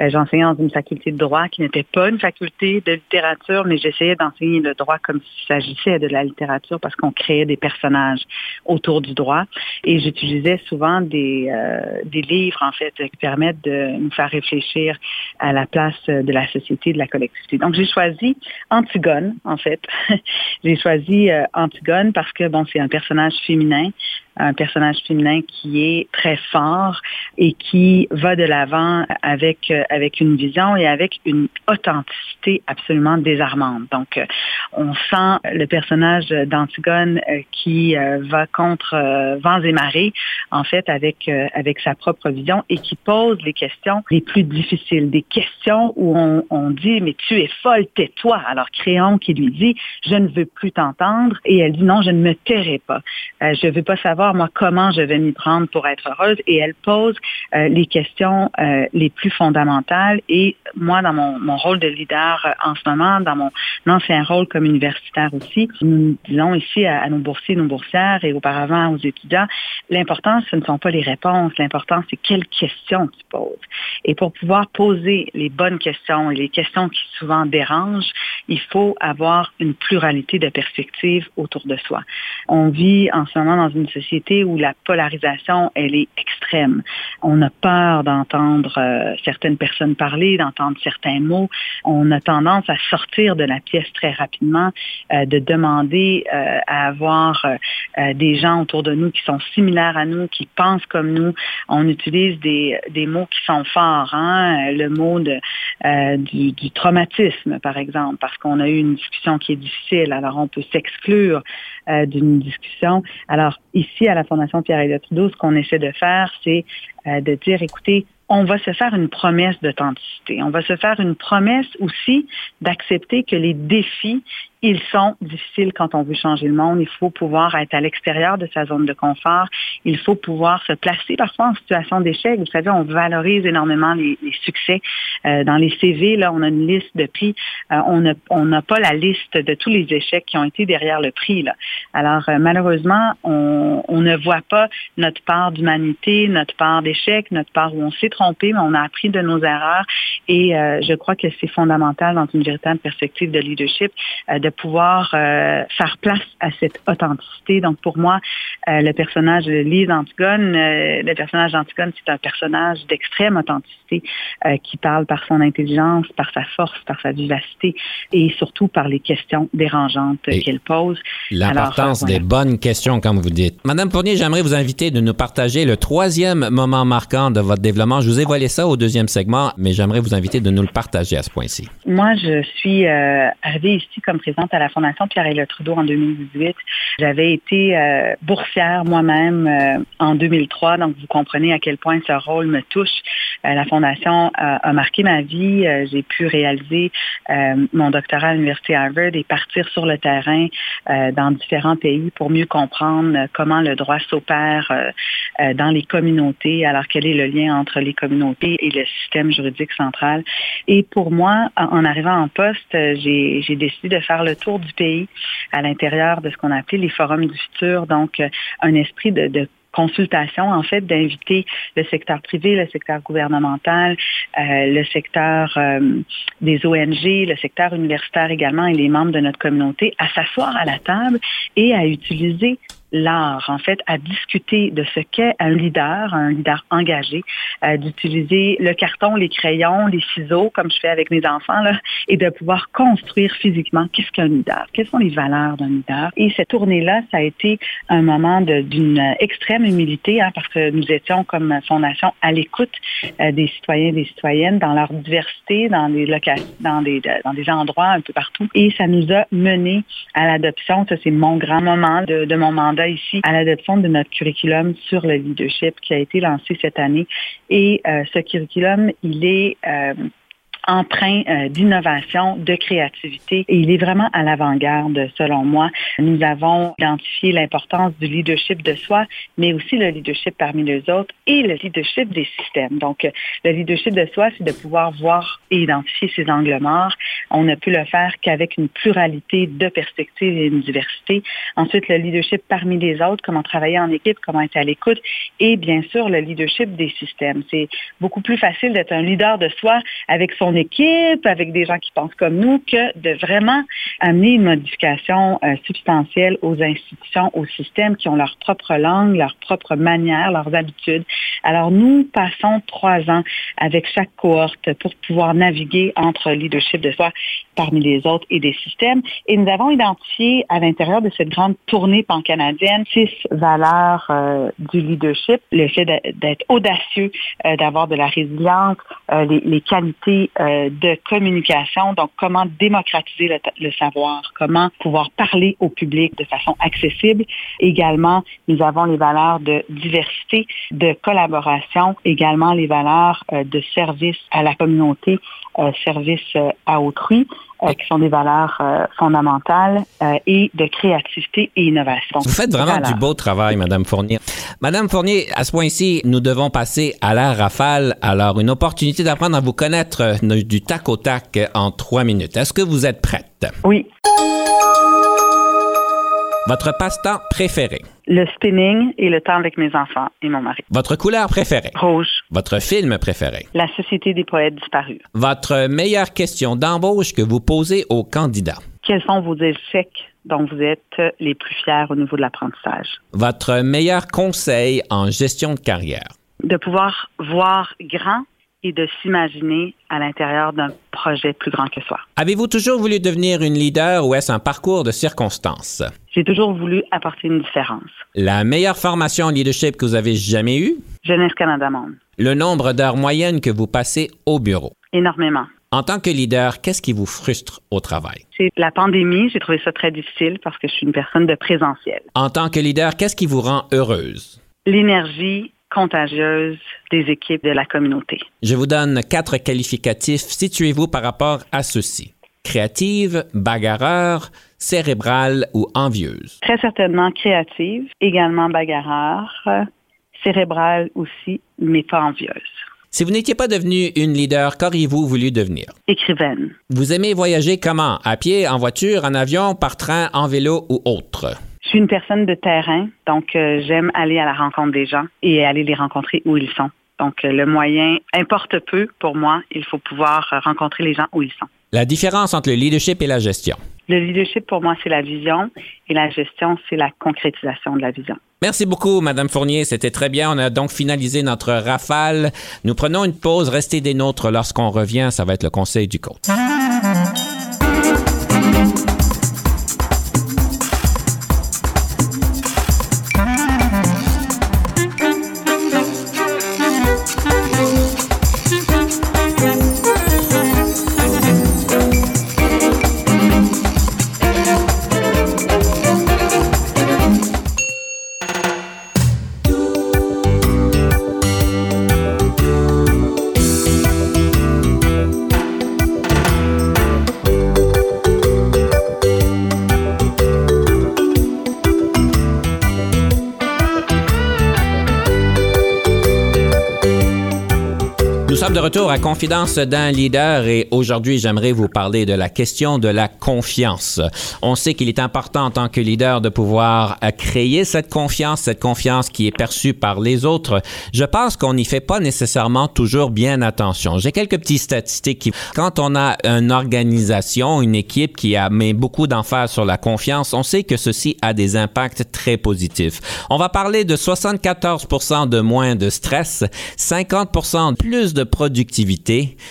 Euh, j'enseignais dans une faculté de droit qui n'était pas une faculté de littérature, mais j'essayais d'enseigner le droit comme s'il s'agissait de la littérature parce qu'on créait des personnages autour du droit. Et j'utilisais souvent des, euh, des livres, en fait, qui permettent de nous faire réfléchir à la place de la société, de la collectivité. Donc, j'ai choisi Antigone, en fait. j'ai choisi euh, Antigone parce que, bon, c'est un personnage féminin un personnage féminin qui est très fort et qui va de l'avant avec euh, avec une vision et avec une authenticité absolument désarmante. Donc, euh, on sent le personnage d'Antigone euh, qui va contre vents et marées, en fait, avec avec sa propre vision et qui pose les questions les plus difficiles, des questions où on, on dit mais tu es folle, tais-toi. Alors Créon qui lui dit je ne veux plus t'entendre et elle dit non, je ne me tairai pas. je ne veux pas savoir moi, comment je vais m'y prendre pour être heureuse. Et elle pose euh, les questions euh, les plus fondamentales. Et moi, dans mon, rôle de leader euh, en ce moment, dans mon ancien rôle comme universitaire aussi, nous disons ici à, nos boursiers, nos boursières et auparavant aux étudiants, l'important, ce ne sont pas les réponses. L'important, c'est quelles questions tu poses. Et pour pouvoir poser les bonnes questions et les questions qui souvent dérangent, il faut avoir une pluralité de perspectives autour de soi. On vit en ce moment dans une société où la polarisation, elle est extrême. On a peur d'entendre euh, certaines personnes parler, d'entendre certains mots. On a tendance à sortir de la pièce très rapidement, euh, de demander euh, à avoir des gens autour de nous qui sont similaires à nous, qui pensent comme nous. On utilise des, des mots qui sont forts, hein? le mot de, du, du traumatisme, par exemple, parce qu'on a eu une discussion qui est difficile. Alors, on peut s'exclure d'une discussion. Alors, ici, à la Fondation Pierre-Éliott Trudeau, ce qu'on essaie de faire, c'est euh, de dire, écoutez, on va se faire une promesse d'authenticité. On va se faire une promesse aussi d'accepter que les défis, ils sont difficiles quand on veut changer le monde. Il faut pouvoir être à l'extérieur de sa zone de confort. Il faut pouvoir se placer parfois en situation d'échec. Vous savez, on valorise énormément les, succès. Euh, dans les CV, là, on a une liste de prix. Euh, on n'a pas la liste de tous les échecs qui ont été derrière le prix. Là. Alors, euh, malheureusement, on, on, ne voit pas notre part d'humanité, notre part d'échec, notre part où on s'est trompé, mais on a appris de nos erreurs. Et je crois que c'est fondamental dans une véritable perspective de leadership de pouvoir euh, faire place à cette authenticité. Donc pour moi, euh, le personnage de Lise Antigone, euh, le personnage d'Antigone, c'est un personnage d'extrême authenticité qui parle par son intelligence, par sa force, par sa vivacité et surtout par les questions dérangeantes qu'elle pose. L'importance des bonnes questions, comme vous dites. Madame Fournier, j'aimerais vous inviter de nous partager le troisième moment marquant de votre développement. Je vous ai voilé ça au deuxième segment, mais j'aimerais vous inviter de nous le partager à ce point-ci. Moi, je suis arrivée ici comme présidente à la Fondation Pierre-Éliott Trudeau en 2018. J'avais été euh, boursière moi-même euh, en 2003, donc vous comprenez à quel point ce rôle me touche. Euh, la Fondation a marqué ma vie. J'ai pu réaliser mon doctorat à l'Université Harvard et partir sur le terrain dans différents pays pour mieux comprendre comment le droit s'opère dans les communautés. Alors, quel est le lien entre les communautés et le système juridique central? Et pour moi, en arrivant en poste, j'ai décidé de faire le tour du pays à l'intérieur de ce qu'on appelait les forums du futur, donc euh, un esprit de, consultation, en fait, d'inviter le secteur privé, le secteur gouvernemental, euh, le secteur euh, des ONG, le secteur universitaire également et les membres de notre communauté à s'asseoir à la table et à utiliser l'art, en fait, à discuter de ce qu'est un leader, un leader engagé, euh, d'utiliser le carton, les crayons, les ciseaux, comme je fais avec mes enfants, là, et de pouvoir construire physiquement qu'est-ce qu'un leader, quelles sont les valeurs d'un leader. Et cette tournée-là, ça a été un moment d'une extrême humilité, hein, parce que nous étions comme fondation à l'écoute euh, des citoyens et des citoyennes dans leur diversité, dans des dans des, dans des endroits un peu partout. Et ça nous a mené à l'adoption, ça c'est mon grand moment de mon mandat ici à l'adoption de notre curriculum sur le leadership qui a été lancé cette année. Et euh, ce curriculum, il est euh, empreint euh, d'innovation, de créativité et il est vraiment à l'avant-garde selon moi. Nous avons identifié l'importance du leadership de soi, mais aussi le leadership parmi les autres et le leadership des systèmes. Donc, le leadership de soi, c'est de pouvoir voir et identifier ses angles morts, on ne peut le faire qu'avec une pluralité de perspectives et une diversité. Ensuite, le leadership parmi les autres, comment travailler en équipe, comment être à l'écoute et bien sûr le leadership des systèmes. C'est beaucoup plus facile d'être un leader de soi avec son équipe, avec des gens qui pensent comme nous, que de vraiment amener une modification euh, substantielle aux institutions, aux systèmes qui ont leur propre langue, leur propre manière, leurs habitudes. Alors nous passons trois ans avec chaque cohorte pour pouvoir naviguer entre leadership de soi parmi les autres et des systèmes. Et nous avons identifié à l'intérieur de cette grande tournée pan-canadienne six valeurs euh, du leadership. Le fait d'être audacieux, euh, d'avoir de la résilience, euh, les, les, qualités de communication, donc comment démocratiser le, le, savoir, comment pouvoir parler au public de façon accessible? Également, nous avons les valeurs de diversité, de collaboration, également les valeurs de service à la communauté, service à autrui. Euh, qui sont des valeurs euh, fondamentales euh, et de créativité et innovation. Vous faites vraiment du beau travail, Madame Fournier. Madame Fournier, à ce point-ci, nous devons passer à la rafale. Alors, une opportunité d'apprendre à vous connaître du tac au tac en trois minutes. Est-ce que vous êtes prête? Oui. Votre passe-temps préféré? Le spinning et le temps avec mes enfants et mon mari. Votre couleur préférée? Rouge. Votre film préféré? La Société des poètes disparus. Votre meilleure question d'embauche que vous posez aux candidats? Quels sont vos échecs dont vous êtes les plus fiers au niveau de l'apprentissage? Votre meilleur conseil en gestion de carrière? De pouvoir voir grand et de s'imaginer à l'intérieur d'un projet plus grand que soi. Avez-vous toujours voulu devenir une leader ou est-ce un parcours de circonstances? J'ai toujours voulu apporter une différence. La meilleure formation en leadership que vous avez jamais eue? Jeunesse Canada Monde. Le nombre d'heures moyennes que vous passez au bureau? Énormément. En tant que leader, qu'est-ce qui vous frustre au travail? C'est la pandémie. J'ai trouvé ça très difficile parce que je suis une personne de présentiel. En tant que leader, qu'est-ce qui vous rend heureuse? L'énergie contagieuse des équipes de la communauté. Je vous donne quatre qualificatifs. Situez-vous par rapport à ceux-ci. Créative, bagarreur, cérébrale ou envieuse? Très certainement créative, également bagarreur, cérébrale aussi, mais pas envieuse. Si vous n'étiez pas devenue une leader, qu'auriez-vous voulu devenir? Écrivaine. Vous aimez voyager comment? À pied, en voiture, en avion, par train, en vélo ou autre? Je suis une personne de terrain, donc euh, j'aime aller à la rencontre des gens et aller les rencontrer où ils sont. Donc euh, le moyen importe peu pour moi. Il faut pouvoir euh, rencontrer les gens où ils sont. La différence entre le leadership et la gestion? Le leadership, pour moi, c'est la vision et la gestion, c'est la concrétisation de la vision. Merci beaucoup, Madame Fournier. C'était très bien. On a donc finalisé notre rafale. Nous prenons une pause. Restez des nôtres lorsqu'on revient. Ça va être le conseil du coach. 50. Confidence d'un leader et aujourd'hui, j'aimerais vous parler de la question de la confiance. On sait qu'il est important en tant que leader de pouvoir euh, créer cette confiance, cette confiance qui est perçue par les autres. Je pense qu'on n'y fait pas nécessairement toujours bien attention. J'ai quelques petites statistiques qui, quand on a une organisation, une équipe qui a mis beaucoup d'emphase sur la confiance, on sait que ceci a des impacts très positifs. On va parler de 74 de moins de stress, 50 plus de productivité,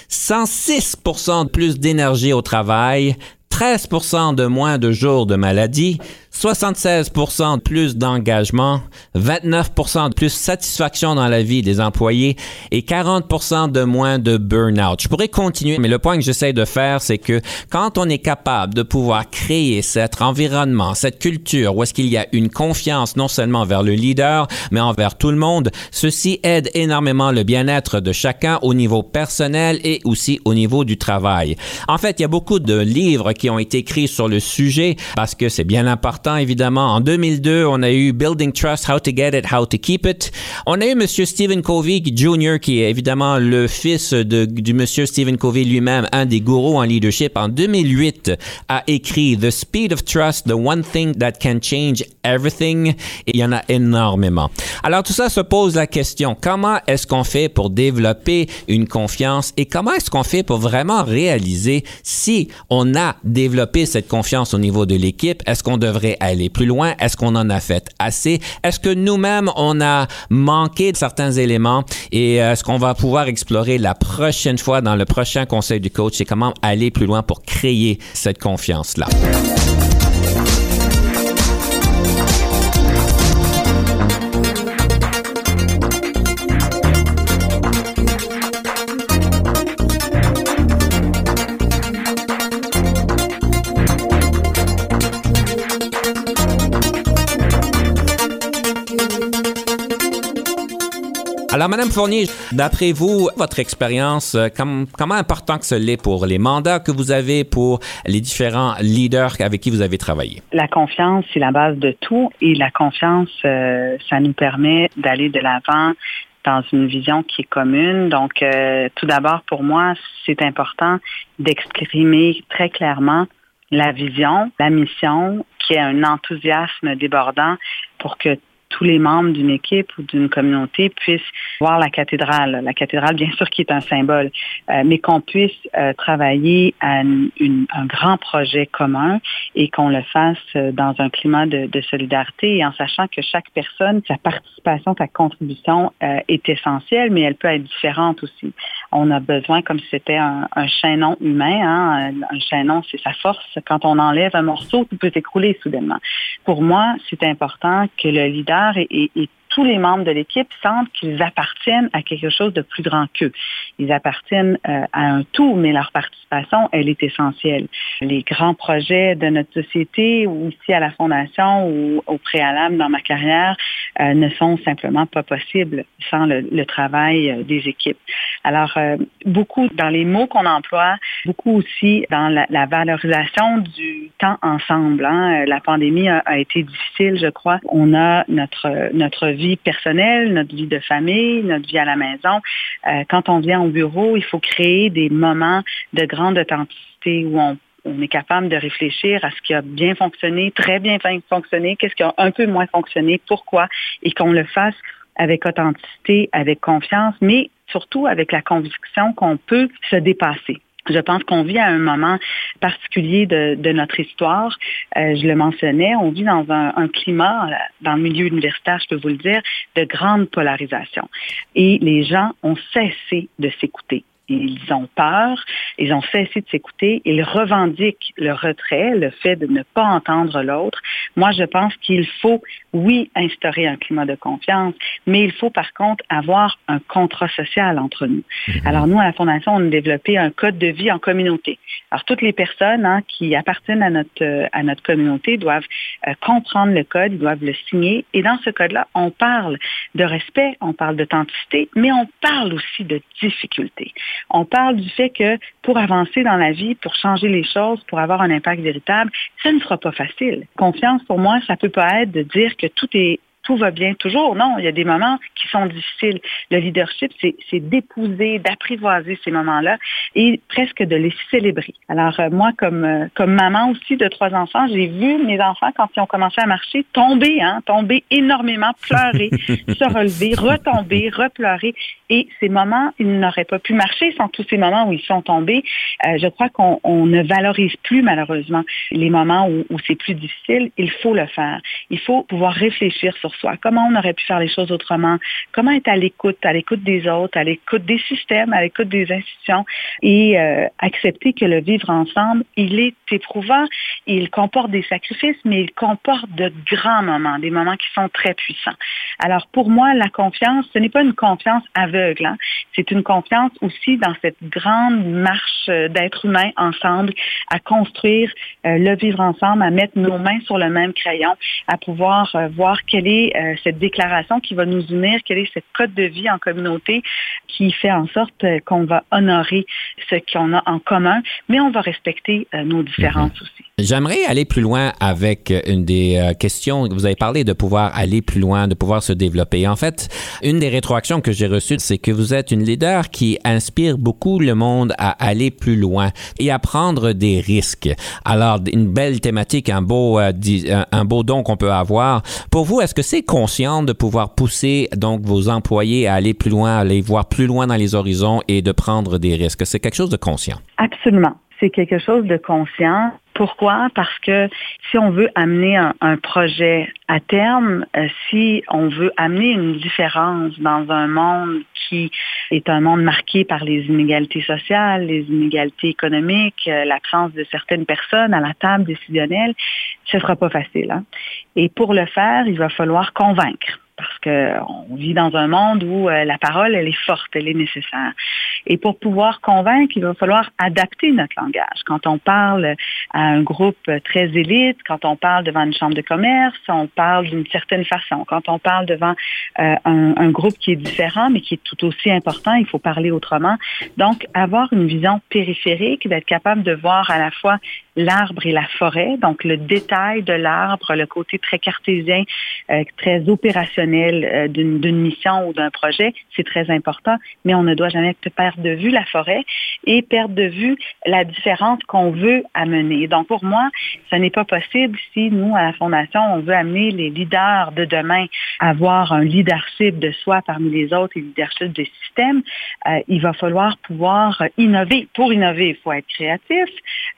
106% de plus d'énergie au travail, 13% de moins de jours de maladie, 76% de plus d'engagement, 29 de plus satisfaction dans la vie des employés et 40 de moins de burn-out. Je pourrais continuer, mais le point que j'essaie de faire, c'est que quand on est capable de pouvoir créer cet environnement, cette culture où est-ce qu'il y a une confiance non seulement vers le leader, mais envers tout le monde, ceci aide énormément le bien-être de chacun au niveau personnel et aussi au niveau du travail. En fait, il y a beaucoup de livres qui ont été écrits sur le sujet parce que c'est bien important évidemment. En 2002, on a eu Building Trust, How to Get It, How to Keep It. On a eu Monsieur Stephen Covey Jr., qui est évidemment le fils de, du Monsieur Stephen Covey lui-même, un des gourous en leadership. En 2008, a écrit The Speed of Trust, the one thing that can change everything. Et il y en a énormément. Alors, tout ça se pose la question, comment est-ce qu'on fait pour développer une confiance et comment est-ce qu'on fait pour vraiment réaliser si on a développé cette confiance au niveau de l'équipe, est-ce qu'on devrait aller plus loin? Est-ce qu'on en a fait assez? Est-ce que nous-mêmes, on a manqué de certains éléments? Et euh, est-ce qu'on va pouvoir explorer la prochaine fois dans le prochain conseil du coach et comment aller plus loin pour créer cette confiance-là? Madame Fournier, d'après vous, votre expérience, euh, comment important que ce l'est pour les mandats que vous avez, pour les différents leaders avec qui vous avez travaillé? La confiance, c'est la base de tout et la confiance, euh, ça nous permet d'aller de l'avant dans une vision qui est commune. Donc, euh, tout d'abord, pour moi, c'est important d'exprimer très clairement la vision, la mission, qui est un enthousiasme débordant pour que tous les membres d'une équipe ou d'une communauté puissent voir la cathédrale. La cathédrale, bien sûr, qui est un symbole, euh, mais qu'on puisse euh, travailler à une, un grand projet commun et qu'on le fasse euh, dans un climat de, de, solidarité et en sachant que chaque personne, sa participation, sa contribution est essentielle, mais elle peut être différente aussi. On a besoin, comme si c'était un, un, chaînon humain, hein, un chaînon, c'est sa force. Quand on enlève un morceau, tout peut s'écrouler soudainement. Pour moi, c'est important que le leader et, tous les membres de l'équipe sentent qu'ils appartiennent à quelque chose de plus grand qu'eux. Ils appartiennent euh, à un tout, mais leur participation, elle est essentielle. Les grands projets de notre société, ou ici à la Fondation, ou au préalable dans ma carrière, euh, ne sont simplement pas possibles sans le, travail euh, des équipes. Alors, beaucoup dans les mots qu'on emploie, beaucoup aussi dans la, valorisation du temps ensemble. Hein. La pandémie a, a, été difficile, je crois. On a notre, notre vie personnelle, notre vie de famille, notre vie à la maison. Euh, quand on vient au bureau, il faut créer des moments de grande authenticité où on on est capable de réfléchir à ce qui a bien fonctionné, très bien fonctionné, qu'est-ce qui a un peu moins fonctionné, pourquoi, et qu'on le fasse avec authenticité, avec confiance, mais surtout avec la conviction qu'on peut se dépasser. Je pense qu'on vit à un moment particulier de, notre histoire. Euh, je le mentionnais, on vit dans un, un, climat, dans le milieu universitaire, je peux vous le dire, de grande polarisation. Et les gens ont cessé de s'écouter ils ont peur, ils ont cessé de s'écouter, ils revendiquent le retrait, le fait de ne pas entendre l'autre. Moi, je pense qu'il faut, oui, instaurer un climat de confiance, mais il faut par contre avoir un contrat social entre nous. Mhm. Alors nous, à la Fondation, on a développé un code de vie en communauté. Alors toutes les personnes hein, qui appartiennent à notre, euh, à notre communauté doivent euh, comprendre le code, ils doivent le signer. Et dans ce code-là, on parle de respect, on parle d'authenticité, mais on parle aussi de difficulté on parle du fait que pour avancer dans la vie, pour changer les choses, pour avoir un impact véritable, ça ne sera pas facile. Confiance, pour moi, ça peut pas être de dire que tout est tout va bien toujours. Non, il y a des moments qui sont difficiles. Le leadership, c'est d'épouser, d'apprivoiser ces moments-là et presque de les célébrer. Alors euh, moi, comme euh, comme maman aussi de trois enfants, j'ai vu mes enfants quand ils ont commencé à marcher tomber, hein, tomber énormément, pleurer, se relever, retomber, repleurer. Et ces moments, ils n'auraient pas pu marcher sans tous ces moments où ils sont tombés. Euh, je crois qu'on ne valorise plus malheureusement les moments où, où c'est plus difficile. Il faut le faire. Il faut pouvoir réfléchir sur comment on aurait pu faire les choses autrement, comment être à l'écoute, à l'écoute des autres, à l'écoute des systèmes, à l'écoute des institutions et euh, accepter que le vivre ensemble, il est éprouvant, il comporte des sacrifices, mais il comporte de grands moments, des moments qui sont très puissants. Alors pour moi, la confiance, ce n'est pas une confiance aveugle, hein. c'est une confiance aussi dans cette grande marche euh, d'être humain ensemble, à construire euh, le vivre ensemble, à mettre nos mains sur le même crayon, à pouvoir voir quelle est euh, cette déclaration qui va nous unir, quel est ce code de vie en communauté qui fait en sorte qu'on va honorer ce qu'on a en commun, mais on va respecter nos différences Mhm. aussi. J'aimerais aller plus loin avec une des euh, questions. Vous avez parlé de pouvoir aller plus loin, de pouvoir se développer. En fait, une des rétroactions que j'ai reçues, c'est que vous êtes une leader qui inspire beaucoup le monde à aller plus loin et à prendre des risques. Alors, une belle thématique, un beau, euh, un beau don qu'on peut avoir. Pour vous, est-ce que c'est conscient de pouvoir pousser donc vos employés à aller plus loin, à aller voir plus loin dans les horizons et de prendre des risques? C'est quelque chose de conscient? Absolument. C'est quelque chose de conscient. Pourquoi? Parce que si on veut amener un, projet à terme, euh, si on veut amener une différence dans un monde qui est un monde marqué par les inégalités sociales, les inégalités économiques, euh, l'absence de certaines personnes à la table décisionnelle, ce ne sera pas facile. hein. Et pour le faire, il va falloir convaincre parce qu'on vit dans un monde où euh, la parole, elle est forte, elle est nécessaire. Et pour pouvoir convaincre, il va falloir adapter notre langage. Quand on parle un groupe très élite, quand on parle devant une chambre de commerce, on parle d'une certaine façon. Quand on parle devant euh, un, un groupe qui est différent, mais qui est tout aussi important, il faut parler autrement. Donc, avoir une vision périphérique, d'être capable de voir à la fois l'arbre et la forêt, donc le détail de l'arbre, le côté très cartésien, euh, très opérationnel euh, d'une mission ou d'un projet, c'est très important, mais on ne doit jamais perdre de vue la forêt et perdre de vue la différence qu'on veut amener. Donc pour moi, ce n'est pas possible si nous, à la Fondation, on veut amener les leaders de demain à avoir un leadership de soi parmi les autres et leadership des systèmes, euh, il va falloir pouvoir innover. Pour innover, il faut être créatif.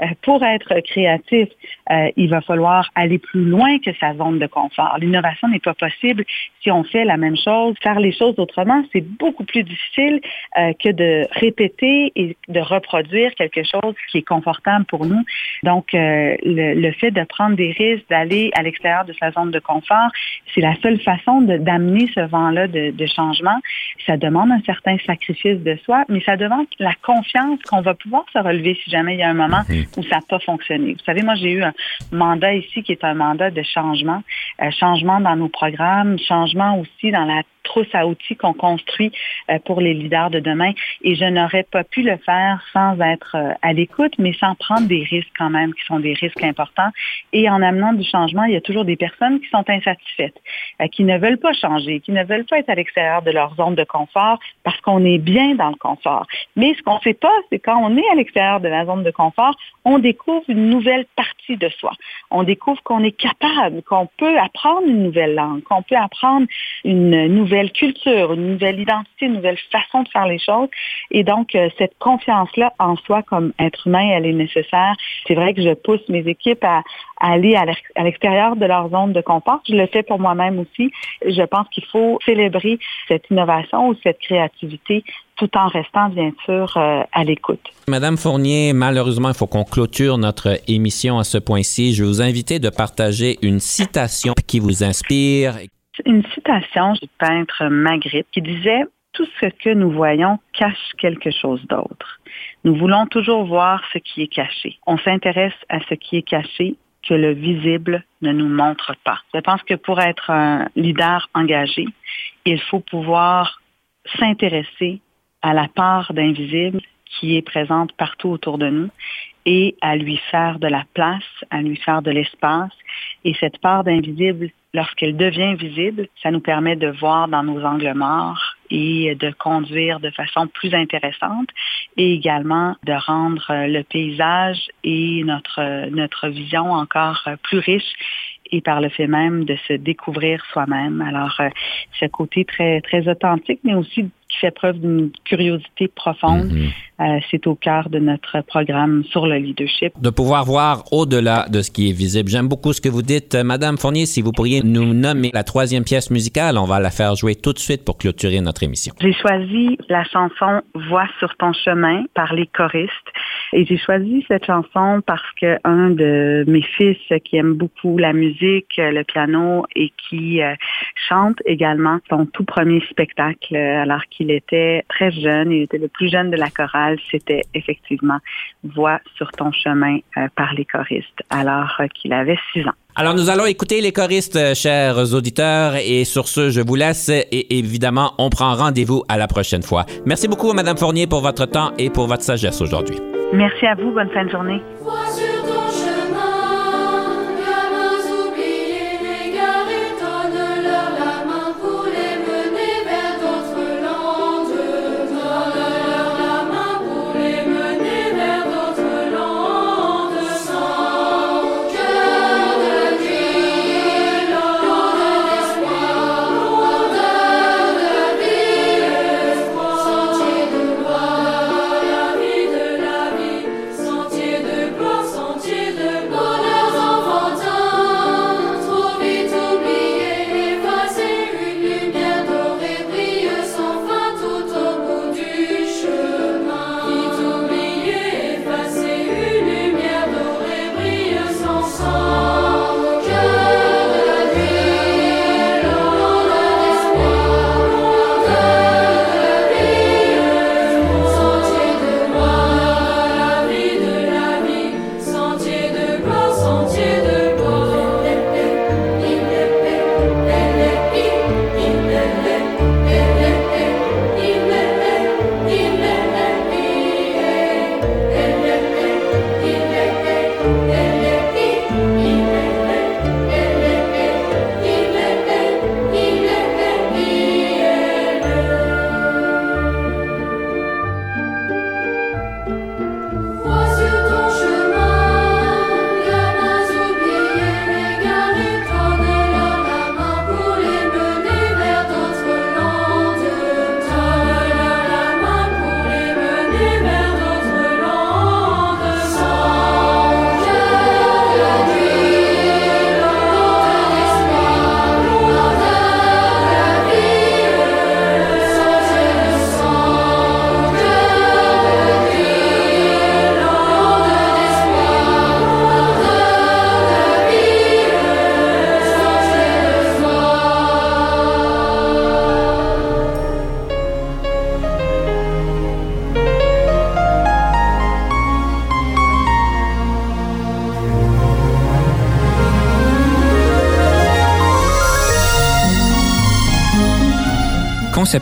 Euh, pour être créatif, euh, il va falloir aller plus loin que sa zone de confort. L'innovation n'est pas possible si on fait la même chose. Faire les choses autrement, c'est beaucoup plus difficile euh, que de répéter et de reproduire quelque chose qui est confortable pour nous. Donc, euh, le, le fait de prendre des risques, d'aller à l'extérieur de sa zone de confort, c'est la seule façon d'amener ce vent-là de, de changement. Ça demande un certain sacrifice de soi, mais ça demande la confiance qu'on va pouvoir se relever si jamais il y a un moment où ça n'a pas fonctionné. Vous savez, moi, j'ai eu un mandat ici qui est un mandat de changement, euh, changement dans nos programmes, changement aussi dans la trousse à outils qu'on construit euh, pour les leaders de demain. Et je n'aurais pas pu le faire sans être euh, à l'écoute, mais sans prendre des risques quand même, qui sont des risques importants. Et en amenant du changement, il y a toujours des personnes qui sont insatisfaites, euh, qui ne veulent pas changer, qui ne veulent pas être à l'extérieur de leur zone de confort parce qu'on est bien dans le confort. Mais ce qu'on ne sait pas, c'est quand on est à l'extérieur de la zone de confort, on découvre une nouvelle partie de soi. On découvre qu'on est capable, qu'on peut apprendre une nouvelle langue, qu'on peut apprendre une nouvelle culture, une nouvelle identité, une nouvelle façon de faire les choses. Et donc, euh, cette confiance-là en soi comme être humain, elle est nécessaire. C'est vrai que je pousse mes équipes à, aller à l'extérieur de leur zone de confort. Je le fais pour moi-même aussi. Je pense qu'il faut célébrer cette innovation ou cette créativité tout en restant, bien sûr, euh, à l'écoute. Madame Fournier, malheureusement, il faut qu'on clôture notre émission à ce point-ci. Je vais vous inviter de partager une citation qui vous inspire. Une citation du peintre Magritte qui disait Tout ce que nous voyons cache quelque chose d'autre. Nous voulons toujours voir ce qui est caché. On s'intéresse à ce qui est caché que le visible ne nous montre pas. Je pense que pour être un leader engagé, il faut pouvoir s'intéresser à la part d'invisible qui est présente partout autour de nous et à lui faire de la place, à lui faire de l'espace. Et cette part d'invisible, lorsqu'elle devient visible, ça nous permet de voir dans nos angles morts et de conduire de façon plus intéressante et également de rendre euh, le paysage et notre, euh, notre vision encore euh, plus riche et par le fait même de se découvrir soi-même. Alors, ce côté très, très authentique, mais aussi qui fait preuve d'une curiosité profonde, euh, c'est au cœur de notre programme sur le leadership. De pouvoir voir au-delà de ce qui est visible. J'aime beaucoup ce que vous dites. Euh, Madame Fournier, si vous pourriez nous nommer la troisième pièce musicale, on va la faire jouer tout de suite pour clôturer notre émission. J'ai choisi la chanson Voix sur ton chemin par les choristes. Et j'ai choisi cette chanson parce que un de mes fils qui aime beaucoup la musique, le piano et qui euh, chante également son tout premier spectacle alors qu'il était très jeune, il était le plus jeune de la chorale, c'était effectivement Voix sur ton chemin euh, par les choristes alors euh, qu'il avait six ans. Alors, nous allons écouter les choristes, euh, chers auditeurs, et sur ce, je vous laisse et évidemment, on prend rendez-vous à la prochaine fois. Merci beaucoup, Madame Fournier, pour votre temps et pour votre sagesse aujourd'hui. Merci à vous. Bonne fin de journée.